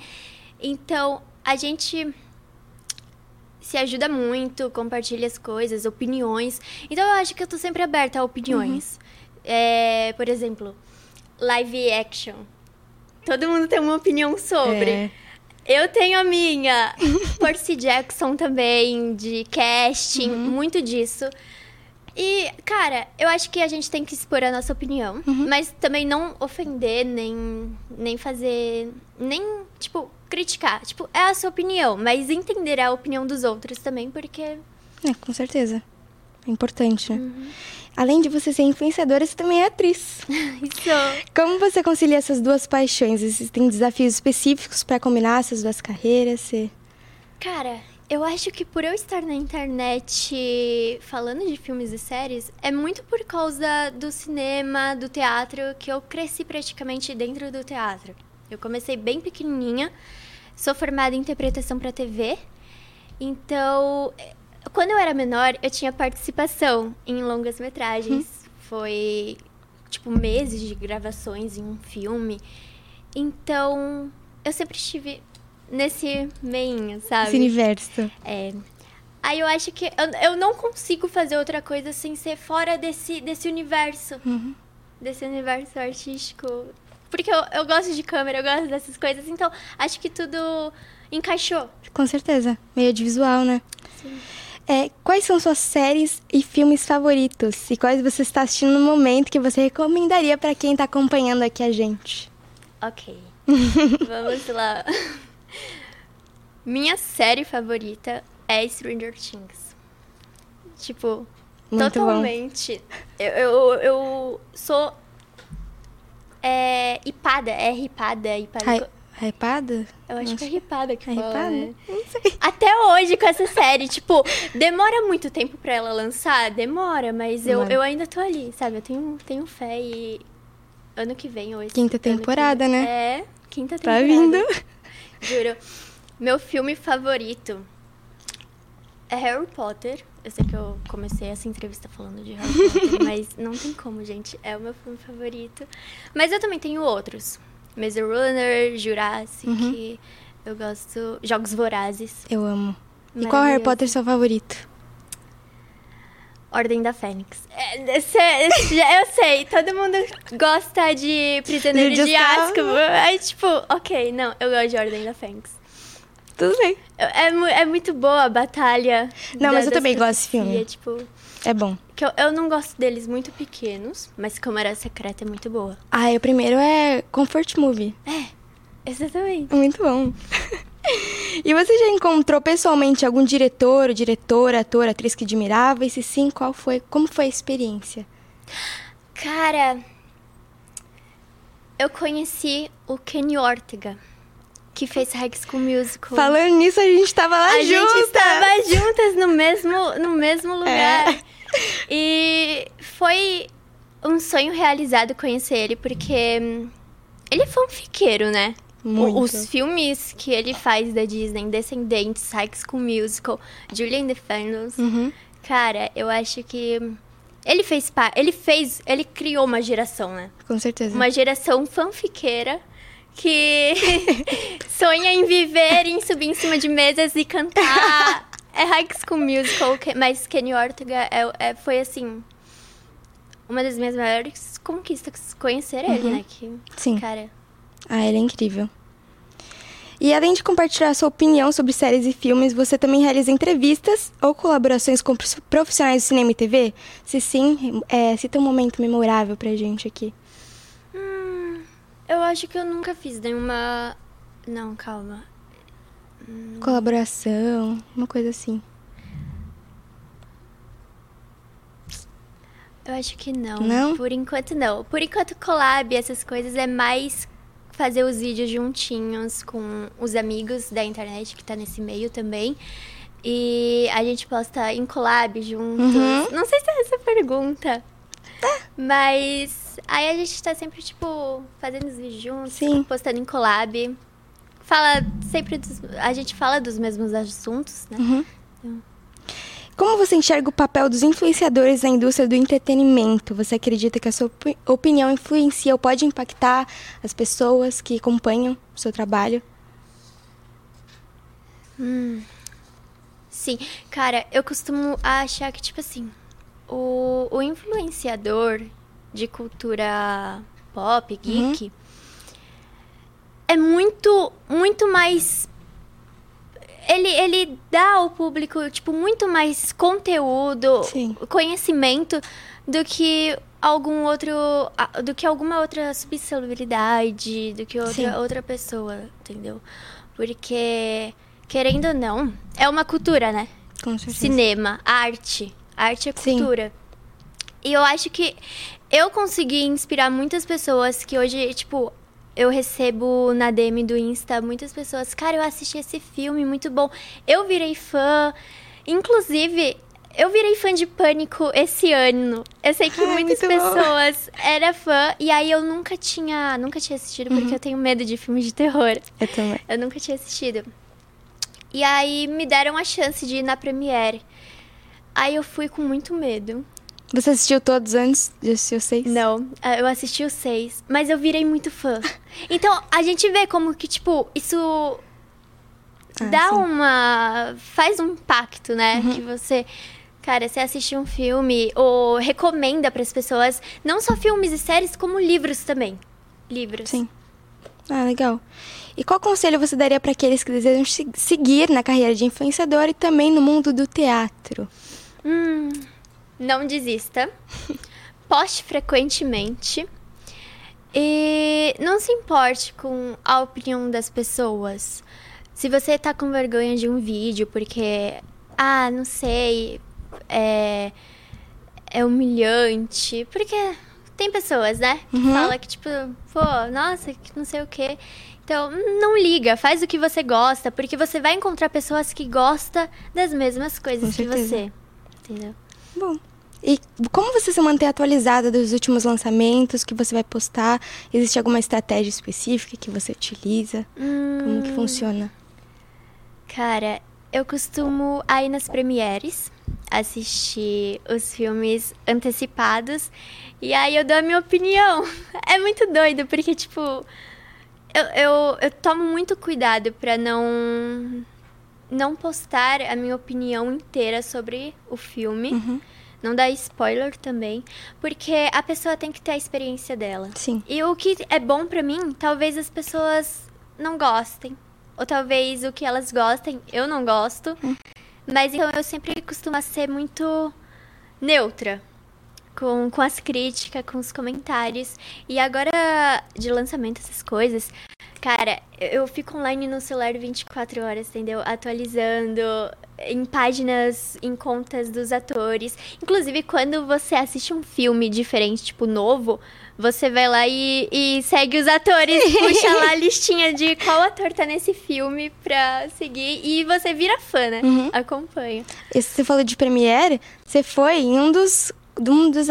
Então, a gente se ajuda muito, compartilha as coisas, opiniões. Então, eu acho que eu tô sempre aberta a opiniões. É, por exemplo, live action. Todo mundo tem uma opinião sobre. É. Eu tenho a minha. Percy Jackson também, de casting, muito disso. E, cara, eu acho que a gente tem que expor a nossa opinião, mas também não ofender, nem, nem fazer. nem, tipo, criticar. Tipo, é a sua opinião, mas entender a opinião dos outros também, porque. É, com certeza. É importante, né? Além de você ser influenciadora, você também é atriz. Isso. Como você concilia essas duas paixões? Existem desafios específicos para combinar essas duas carreiras? Você... Cara, eu acho que por eu estar na internet falando de filmes e séries, é muito por causa do cinema, do teatro, que eu cresci praticamente dentro do teatro. Eu comecei bem pequenininha, sou formada em interpretação para TV, então quando eu era menor, eu tinha participação em longas metragens. Foi tipo meses de gravações em um filme. Então, eu sempre estive nesse meinho, sabe? Esse universo. É. Aí eu acho que eu, eu não consigo fazer outra coisa sem ser fora desse, desse universo. Desse universo artístico. Porque eu, eu gosto de câmera, eu gosto dessas coisas. Então, acho que tudo encaixou. Com certeza. Meio de visual, né? É, quais são suas séries e filmes favoritos? E quais você está assistindo no momento que você recomendaria para quem está acompanhando aqui a gente? Ok. Vamos lá. Minha série favorita é Stranger Things. Tipo, Muito totalmente. Eu, eu, eu sou. É. Hipada. É ripada. hipada. Hypada? Eu acho que é ripada que fala, Hypada? né? Até hoje com essa série, tipo, demora muito tempo pra ela lançar? Demora, mas eu, Demora. eu ainda tô ali, sabe? Eu tenho, tenho fé e ano que vem ou esse Quinta temporada, vem- né? É, quinta Tá temporada. vindo. Juro. Meu filme favorito é Harry Potter. Eu sei que eu comecei essa entrevista falando de Harry Potter, mas não tem como, gente. É o meu filme favorito. Mas eu também tenho outros. Maze Runner, Jurassic. Uhum. Eu gosto. Jogos Vorazes. Eu amo. E qual Harry. Potter é seu favorito? Ordem da Fênix. É, esse- esse- eu sei, todo mundo gosta de Prisioneiro De de Azkaban. Aí, tipo, ok, não, eu gosto de Ordem da Fênix. Tudo bem. É, mu- é muito boa a batalha. Não, mas eu também gosto desse filme. Tipo, É bom. que eu, eu não gosto deles muito pequenos, mas Câmara Secreta é muito boa. Ah, e o primeiro é Comfort Movie. Exatamente. Muito bom. e você já encontrou pessoalmente algum diretor, diretora, ator, atriz que admirava? E se sim, qual foi? Como foi a experiência? Cara, eu conheci o Kenny Ortega, que fez High School Musical. Falando nisso, a gente tava lá a juntas. gente estava juntas no mesmo, no mesmo lugar. É. E foi um sonho realizado conhecer ele, porque hum, ele é fanfiqueiro, né? Muito. Os filmes que ele faz da Disney, Descendentes, High School Musical, Julia and the Phantoms, Uhum. cara, eu acho que ele fez ele fez, ele criou uma geração, né? Com certeza. Uma geração fanfiqueira que sonha em viver, em subir em cima de mesas e cantar. É High School Musical, mas Kenny Ortega é, é- foi assim uma das minhas maiores conquistas conhecer ele, Uhum. né? Que, Sim. Cara, Ah, ele é incrível. E além de compartilhar sua opinião sobre séries e filmes, você também realiza entrevistas ou colaborações com profissionais de cinema e TV? Se sim, é, cita um momento memorável pra gente aqui. Hum, eu acho que eu nunca fiz nenhuma. Não, calma. Colaboração, uma coisa assim. Eu acho que não. Não? Por enquanto não. Por enquanto collab, essas coisas é mais fazer os vídeos juntinhos com os amigos da internet que tá nesse meio também. E a gente posta em collab juntos. Uhum. Não sei se é essa pergunta. Mas aí a gente tá sempre, tipo, fazendo os vídeos juntos, postando em collab. Fala sempre dos, A gente fala dos mesmos assuntos, né? Uhum. Então, Como você enxerga o papel dos influenciadores na indústria do entretenimento? Você acredita que a sua opi- opinião influencia ou pode impactar as pessoas que acompanham o seu trabalho? Hum. Sim, cara, eu costumo achar que, tipo assim, o, o influenciador de cultura pop, geek, é muito, muito mais. Ele, ele dá ao público, tipo, muito mais conteúdo, conhecimento do que algum outro. do que alguma outra subcelebridade, do que Sim. outra, outra pessoa, entendeu? Porque, querendo ou não, é uma cultura, né? Com certeza. Cinema, arte. Arte é cultura. E eu acho que eu consegui inspirar muitas pessoas que hoje, tipo, eu recebo na DM do Insta muitas pessoas, cara, eu assisti esse filme, muito bom. Eu virei fã. Inclusive, eu virei fã de Pânico esse ano. Eu sei que Ai, muitas muito bom. pessoas eram fã e aí eu nunca tinha, nunca tinha assistido porque Uhum. eu tenho medo de filmes de terror. Eu também. Eu nunca tinha assistido. E aí me deram a chance de ir na Premiere. Aí eu fui com muito medo. Você assistiu todos antes de assistir os seis? Não, ah, eu assisti os seis, mas eu virei muito fã. Então, a gente vê como que, tipo, isso dá uma. faz um impacto, né? Que você. Cara, você assistir um filme ou recomenda para as pessoas, não só filmes e séries, como livros também. Livros. Sim. Ah, legal. E qual conselho você daria para aqueles que desejam se- seguir na carreira de influenciador e também no mundo do teatro? Hum, não desista. Poste frequentemente. E não se importe com a opinião das pessoas. Se você tá com vergonha de um vídeo porque, ah, não sei, é, é humilhante. Porque tem pessoas, né? Que Uhum. falam que, tipo, pô, nossa, que não sei o quê. Então, não liga, faz o que você gosta, porque você vai encontrar pessoas que gostam das mesmas coisas que você. Entendeu? Bom. E como você se mantém atualizada dos últimos lançamentos que você vai postar? Existe alguma estratégia específica que você utiliza? Como que Hum. funciona? Cara, eu costumo a ir nas premieres, assistir os filmes antecipados, e aí eu dou a minha opinião. É muito doido, porque, tipo, eu, eu, eu tomo muito cuidado pra não, não postar a minha opinião inteira sobre o filme. Não dar spoiler também, porque a pessoa tem que ter a experiência dela. Sim. E o que é bom pra mim, talvez as pessoas não gostem. Ou talvez o que elas gostem, eu não gosto. Mas então eu sempre costumo ser muito neutra com, com as críticas, com os comentários. E agora, de lançamento, essas coisas, cara, eu fico online no celular 24 horas, entendeu? Atualizando em páginas, em contas dos atores. Inclusive, quando você assiste um filme diferente, tipo, novo, você vai lá e, e segue os atores, puxa lá a listinha de qual ator tá nesse filme pra seguir. E você vira fã, né? Uhum. Acompanha. E Você falou de Premiere, você foi em um dos, de um dos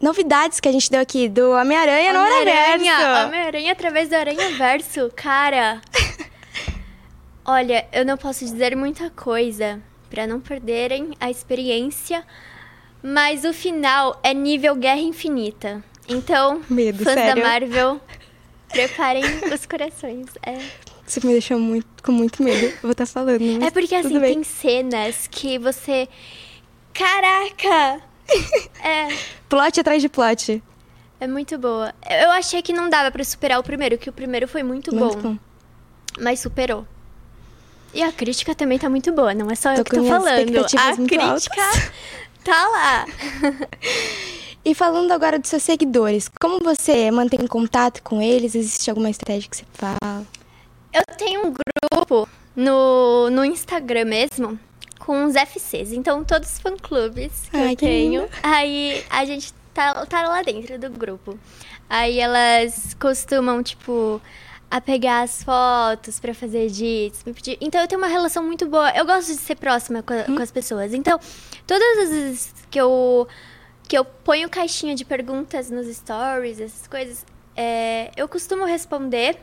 novidades que a gente deu aqui, do Homem-Aranha no Homem-Aranha, Universo. Homem-Aranha através do Aranha Verso, cara. Olha, eu não posso dizer muita coisa pra não perderem a experiência, mas o final é nível Guerra Infinita. Então, Medo, fãs sério. da Marvel, preparem os corações. É. Você me deixou muito, com muito medo. Eu vou estar falando. mas É porque assim, bem. tem cenas que você. Caraca! É. Plot atrás de plot. É muito boa. Eu achei que não dava pra superar o primeiro, que o primeiro foi muito, Muito bom. bom. mas superou. E a crítica também tá muito boa, não é só Tô eu que tô falando. A crítica altas. tá lá. E falando agora dos seus seguidores, como você mantém contato com eles? Existe alguma estratégia que você fala? Eu tenho um grupo no, no Instagram mesmo com os FCs, então todos os fã-clubes que Ai, eu que tenho. lindo. Aí a gente tá, tá lá dentro do grupo. Aí elas costumam, tipo, a pegar as fotos pra fazer edits, me pedir. Então eu tenho uma relação muito boa. Eu gosto de ser próxima com, a- com as pessoas. Então, todas as vezes que eu que eu ponho caixinha de perguntas nos stories, essas coisas, é, eu costumo responder,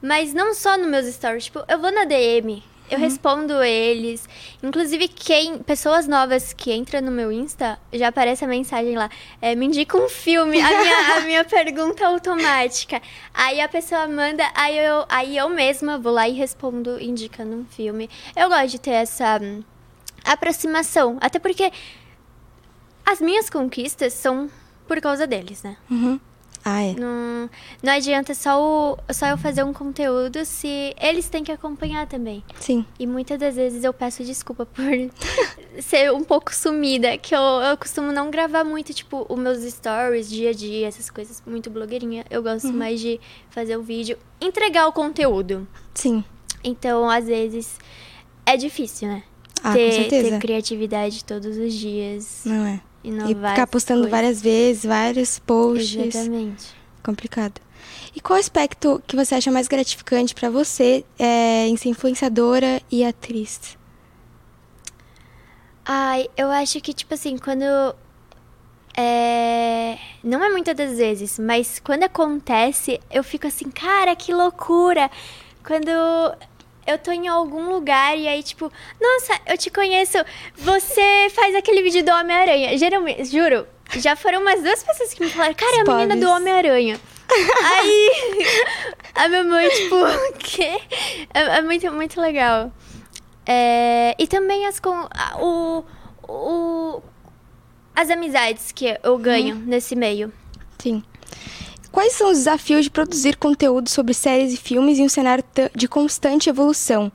mas não só nos meus stories, tipo, eu vou na DM, eu respondo eles. Inclusive, quem, pessoas novas que entram no meu Insta, já aparece a mensagem lá, é, me indica um filme, a minha, a minha pergunta automática. Aí a pessoa manda, aí eu, aí eu mesma vou lá e respondo indicando um filme. Eu gosto de ter essa hum, aproximação, até porque as minhas conquistas são por causa deles, né? Uhum. Ah, é. Não, não adianta só, o, só eu fazer um conteúdo se eles têm que acompanhar também. Sim. E muitas das vezes eu peço desculpa por ser um pouco sumida, que eu, eu costumo não gravar muito, tipo, os meus stories, dia a dia, essas coisas, muito blogueirinha. Eu gosto Uhum. mais de fazer o vídeo, entregar o conteúdo. Sim. Então, às vezes, é difícil, né? Ah, com ter, certeza. ter criatividade todos os dias. Não é. Inovar E ficar postando coisas. várias vezes, vários posts. Exatamente. Complicado. E qual aspecto que você acha mais gratificante pra você é, em ser influenciadora e atriz? Ai, eu acho que, tipo assim, quando. É... Não é muitas das vezes, mas quando acontece, eu fico assim, cara, que loucura! Quando eu tô em algum lugar e aí, tipo, nossa, eu te conheço, você faz aquele vídeo do Homem-Aranha. Geralmente, juro, já foram umas duas pessoas que me falaram, cara, é a menina do. Homem-Aranha. Aí, a minha mãe, tipo, o quê? É, é muito, muito legal. É, e também as com, o, o, as amizades que eu ganho nesse meio. Sim. Quais são os desafios de produzir conteúdo sobre séries e filmes em um cenário de constante evolução?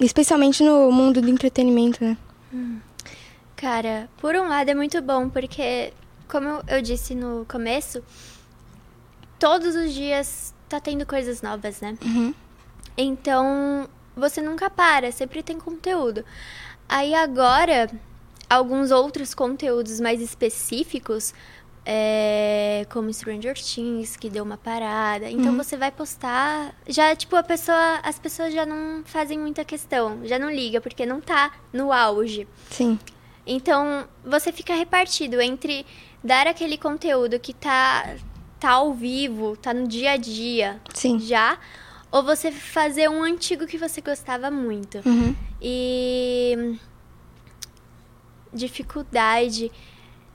Especialmente no mundo do entretenimento, né? Cara, por um lado é muito bom, porque, como eu- eu disse no começo, todos os dias tá tendo coisas novas, né? Então, você nunca para, sempre tem conteúdo. Aí agora, alguns outros conteúdos mais específicos, é, como Stranger Things, que deu uma parada. Então Uhum. você vai postar, já tipo a pessoa, as pessoas já não fazem muita questão, já não liga porque não tá no auge. Sim. Então, você fica repartido entre dar aquele conteúdo que tá, tá ao vivo, tá no dia a dia Sim. já, ou você fazer um antigo que você gostava muito. Uhum. E dificuldade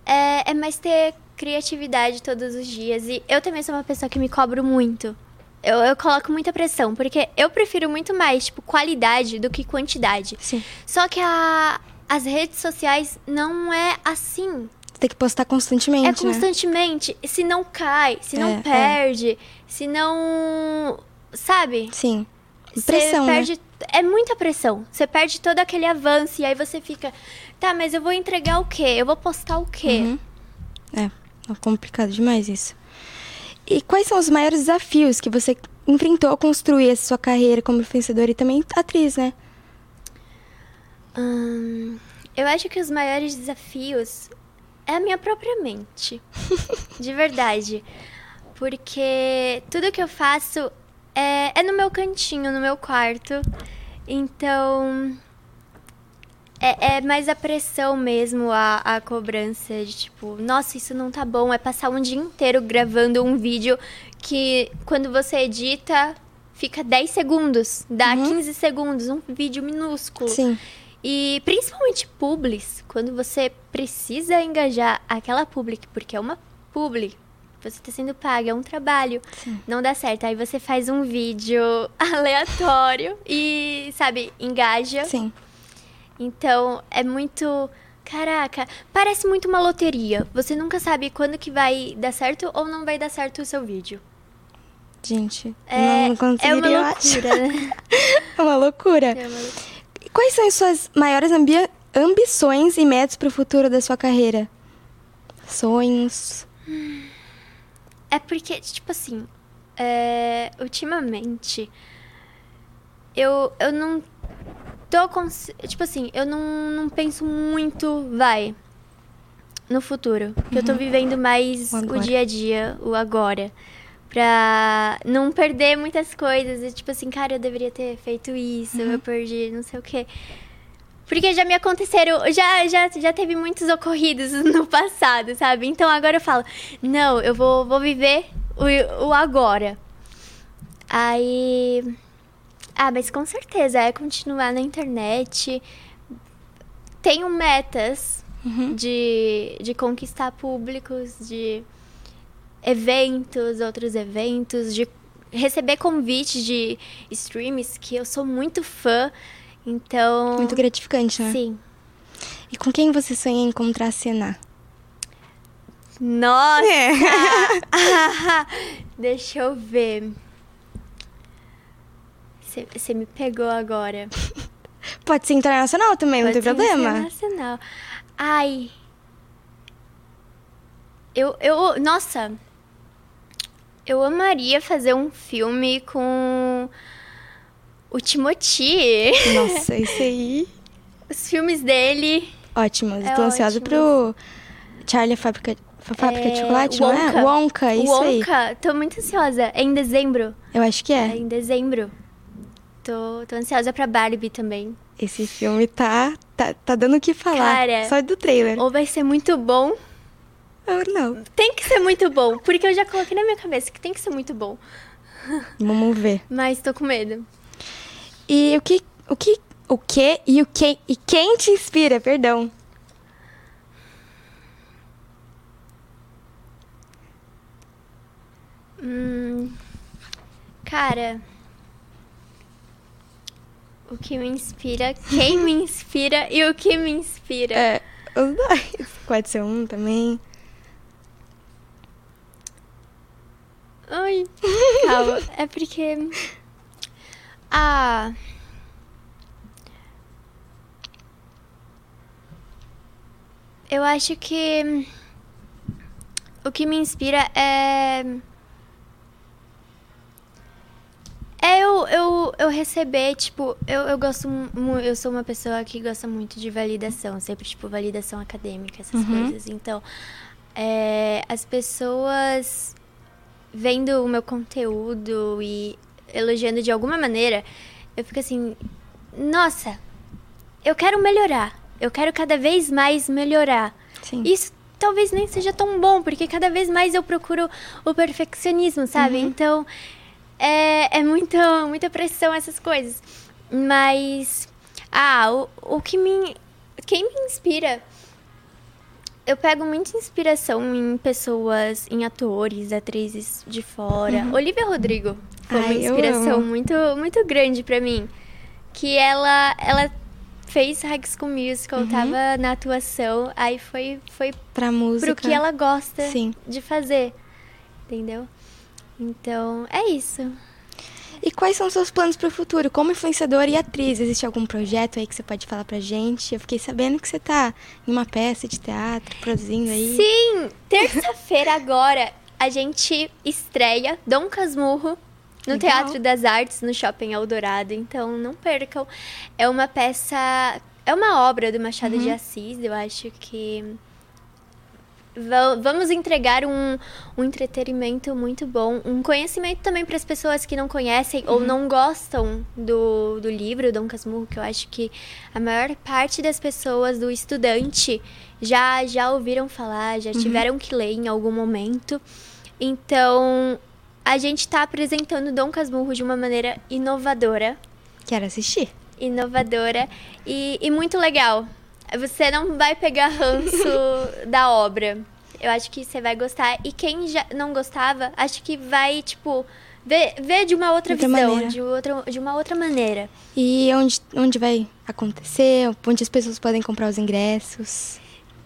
é, é mais ter criatividade todos os dias. E eu também sou uma pessoa que me cobro muito. Eu, eu coloco muita pressão, porque eu prefiro muito mais, tipo, qualidade do que quantidade. Sim. Só que a, as redes sociais não é assim. Você tem que postar constantemente, É né? constantemente. Se não cai, se É, não é. perde, se não. Sabe? Sim. Você Pressão, né? perde. É muita pressão. Você perde todo aquele avanço e aí você fica. Tá, mas eu vou entregar o quê? Eu vou postar o quê? Uhum. É, é complicado demais isso. E quais são os maiores desafios que você enfrentou ao construir essa sua carreira como influenciadora e também atriz, né? Hum, eu acho que os maiores desafios é a minha própria mente. de verdade. Porque tudo que eu faço é, é no meu cantinho, no meu quarto. Então. É, é mais a pressão mesmo, a, a cobrança de tipo, nossa, isso não tá bom. É passar um dia inteiro gravando um vídeo que quando você edita fica 10 segundos, dá 15 segundos, um vídeo minúsculo. Sim. E principalmente publis, quando você precisa engajar aquela public, porque é uma publi, você tá sendo paga, é um trabalho, não dá certo. Aí você faz um vídeo aleatório e, sabe, engaja. Sim. Então, é muito. Caraca, parece muito uma loteria. Você nunca sabe quando que vai dar certo ou não vai dar certo o seu vídeo. gente. É, não conseguiria, é uma loucura, né? é uma loucura. É uma loucura. Quais são as suas maiores ambi- ambições e metas para o futuro da sua carreira? Sonhos? É porque, tipo assim, é, ultimamente, eu, eu não tô cons... Tipo assim, eu não, não penso muito, vai, no futuro. Porque eu tô Uhum. vivendo mais O o, dia a dia, o agora. Pra não perder muitas coisas. E, tipo assim, cara, eu deveria ter feito isso, Uhum. eu perdi não sei o quê. Porque já me aconteceram, já, já, já teve muitos ocorridos no passado, sabe? Então agora eu falo, não, eu vou, vou viver o, o agora. Aí. Ah, mas com certeza é continuar na internet. Tenho metas de, de conquistar públicos, de eventos, outros eventos, de receber convites de streams que eu sou muito fã. Então. Muito gratificante, né? Sim. E com quem você sonha em encontrar cena? Nossa! É. Deixa eu ver. Você me pegou agora. Pode ser internacional também, não Pode tem ser problema. Internacional. Ai. Eu, eu. Nossa. Eu amaria fazer um filme com o Timothy. Nossa, isso aí. Os filmes dele. Ótimos. É Tô ansiosa pro Charlie Fábrica, Fábrica de É, Chocolate, não é? Wonka, isso aí. Wonka, tô muito ansiosa. É em dezembro. Eu acho que É é. em dezembro. Tô, tô ansiosa pra Barbie também. Esse filme tá, tá, tá dando o que falar. Cara, Só do trailer. Ou vai ser muito bom. Ou não. Tem que ser muito bom, porque eu já coloquei na minha cabeça que tem que ser muito bom. Vamos ver. Mas tô com medo. E o que, o que, o que e o que e quem te inspira, perdão? Hum, cara, o que me inspira, quem me inspira e o que me inspira. É, os dois. Pode ser um também. Ai, calma. É porque. Ah. Eu acho que. O que me inspira é. É eu, eu, eu receber, tipo, eu, eu gosto eu sou uma pessoa que gosta muito de validação, sempre, tipo, validação acadêmica, essas Uhum. coisas. Então, é, as pessoas vendo o meu conteúdo e elogiando de alguma maneira, eu fico assim, nossa, eu quero melhorar. Eu quero cada vez mais melhorar. Sim. Isso talvez nem seja tão bom, porque cada vez mais eu procuro o perfeccionismo, sabe? Uhum. Então, é, é muita, muita pressão essas coisas. Mas, ah, o, o que me... Quem me inspira eu pego muita inspiração em pessoas, em atores, atrizes de fora. Uhum. Olivia Rodrigo foi uma Ai, eu inspiração muito, muito grande pra mim. Que ela, ela fez High School Musical, Uhum. tava na atuação, aí foi, foi Pra música. pro que ela gosta Sim. de fazer. Entendeu? Então, é isso. E quais são os seus planos pro futuro como influenciadora e atriz? Existe algum projeto aí que você pode falar pra gente? Eu fiquei sabendo que você tá em uma peça de teatro, produzindo aí. Sim! Terça-feira agora a gente estreia Dom Casmurro no Legal. Teatro das Artes, no Shopping Eldorado. Então não percam. É uma peça. É uma obra do Machado Uhum. de Assis. Eu acho que. Va- Vamos entregar um, um entretenimento muito bom, um conhecimento também para as pessoas que não conhecem ou Uhum. não gostam do, do livro Dom Casmurro, que eu acho que a maior parte das pessoas, do estudante, já, já ouviram falar, já Uhum. tiveram que ler em algum momento. Então, a gente está apresentando Dom Casmurro de uma maneira inovadora. Quero assistir. Inovadora e, e muito legal. Você não vai pegar ranço da obra. Eu acho que você vai gostar. E quem já não gostava, acho que vai, tipo, ver, ver de uma outra Outra visão, maneira. de, outra, de uma outra maneira. E onde, onde vai acontecer? Onde as pessoas podem comprar os ingressos?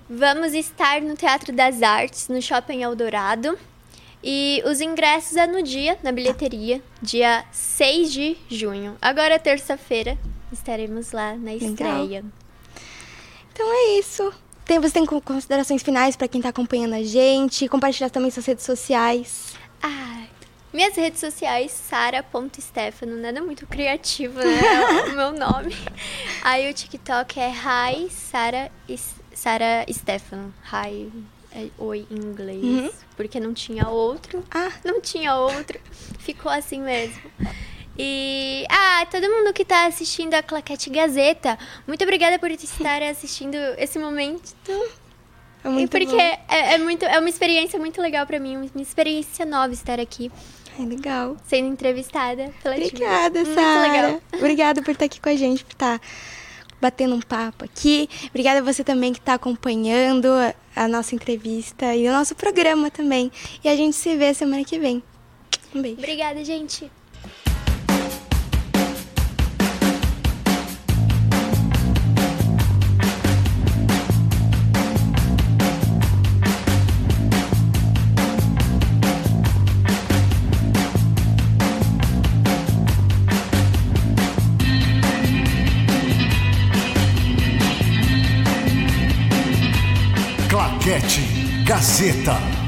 Vamos estar no Teatro das Artes, no Shopping Eldorado. E os ingressos é no dia, na bilheteria, dia 6 de junho. Agora, terça-feira, estaremos lá na estreia. Então é isso. Tem, você tem considerações finais para quem tá acompanhando a gente? Compartilhar também suas redes sociais. Ah, minhas redes sociais, sara.stefano, nada muito criativo, né? o meu nome. Aí o TikTok é hi Sara, Sara Stefano. Hi, é, oi em inglês. Uhum. Porque não tinha outro. Ah. Não tinha outro. Ficou assim mesmo. E. Ah, todo mundo que tá assistindo a Claquete Gazeta, muito obrigada por estar assistindo esse momento. É muito e porque é, é, muito, é uma experiência muito legal para mim, uma experiência nova estar aqui. É legal. Sendo entrevistada pela Obrigada, Sara. Obrigada por estar aqui com a gente, por estar batendo um papo aqui. Obrigada a você também que está acompanhando a nossa entrevista e o nosso programa também. E a gente se vê semana que vem. Um beijo. Obrigada, gente. Gazeta.